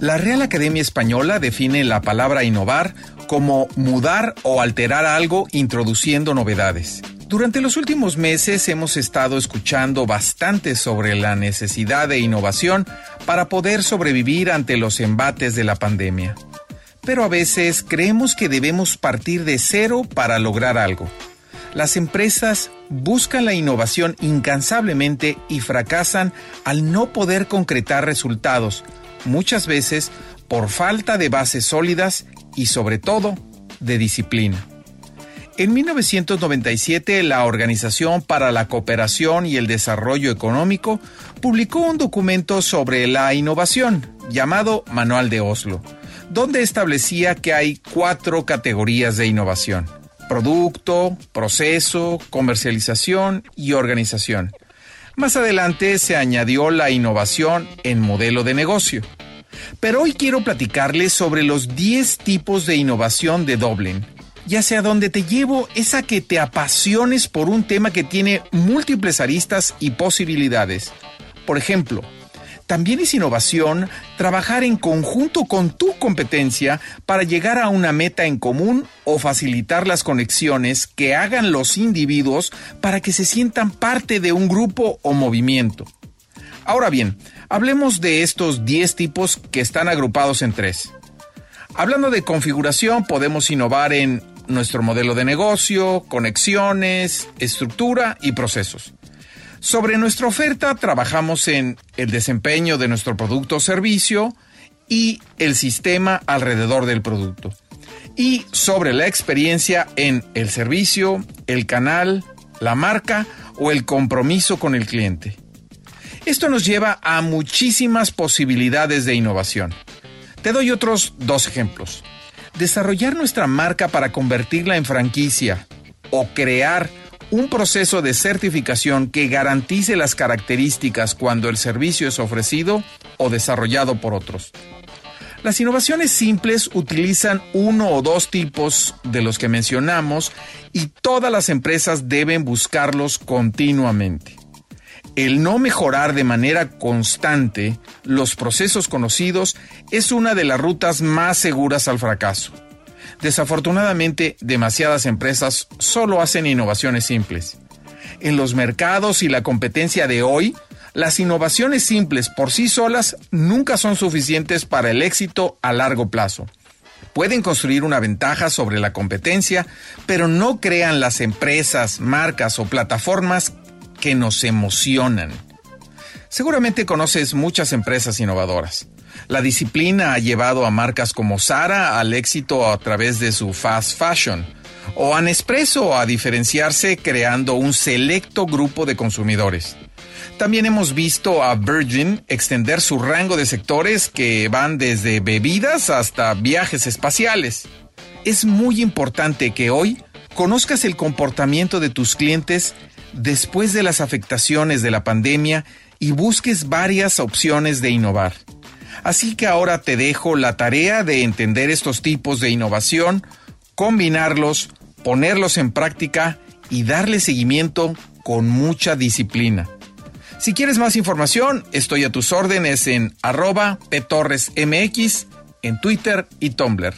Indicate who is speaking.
Speaker 1: La Real Academia Española define la palabra innovar como mudar o alterar algo introduciendo novedades. Durante los últimos meses hemos estado escuchando bastante sobre la necesidad de innovación para poder sobrevivir ante los embates de la pandemia. Pero a veces creemos que debemos partir de cero para lograr algo. Las empresas buscan la innovación incansablemente y fracasan al no poder concretar resultados, muchas veces por falta de bases sólidas y sobre todo de disciplina. En 1997, la Organización para la Cooperación y el Desarrollo Económico publicó un documento sobre la innovación llamado Manual de Oslo, donde establecía que hay cuatro categorías de innovación. Producto, proceso, comercialización y organización. Más adelante se añadió la innovación en modelo de negocio. Pero hoy quiero platicarles sobre los 10 tipos de innovación de Dublin ya sea donde te llevo es a que te apasiones por un tema que tiene múltiples aristas y posibilidades. Por ejemplo, también es innovación trabajar en conjunto con tu competencia para llegar a una meta en común o facilitar las conexiones que hagan los individuos para que se sientan parte de un grupo o movimiento. Ahora bien, hablemos de estos 10 tipos que están agrupados en tres. Hablando de configuración, podemos innovar en nuestro modelo de negocio, conexiones, estructura y procesos. Sobre nuestra oferta trabajamos en el desempeño de nuestro producto o servicio y el sistema alrededor del producto. Y sobre la experiencia en el servicio, el canal, la marca o el compromiso con el cliente. Esto nos lleva a muchísimas posibilidades de innovación. Te doy otros dos ejemplos desarrollar nuestra marca para convertirla en franquicia o crear un proceso de certificación que garantice las características cuando el servicio es ofrecido o desarrollado por otros. Las innovaciones simples utilizan uno o dos tipos de los que mencionamos y todas las empresas deben buscarlos continuamente el no mejorar de manera constante los procesos conocidos es una de las rutas más seguras al fracaso. Desafortunadamente, demasiadas empresas solo hacen innovaciones simples. En los mercados y la competencia de hoy, las innovaciones simples por sí solas nunca son suficientes para el éxito a largo plazo. Pueden construir una ventaja sobre la competencia, pero no crean las empresas, marcas o plataformas que nos emocionan. Seguramente conoces muchas empresas innovadoras. La disciplina ha llevado a marcas como Zara al éxito a través de su fast fashion, o a Nespresso a diferenciarse creando un selecto grupo de consumidores. También hemos visto a Virgin extender su rango de sectores que van desde bebidas hasta viajes espaciales. Es muy importante que hoy conozcas el comportamiento de tus clientes después de las afectaciones de la pandemia y busques varias opciones de innovar. Así que ahora te dejo la tarea de entender estos tipos de innovación, combinarlos, ponerlos en práctica y darle seguimiento con mucha disciplina. Si quieres más información, estoy a tus órdenes en arroba ptorresmx en Twitter y Tumblr.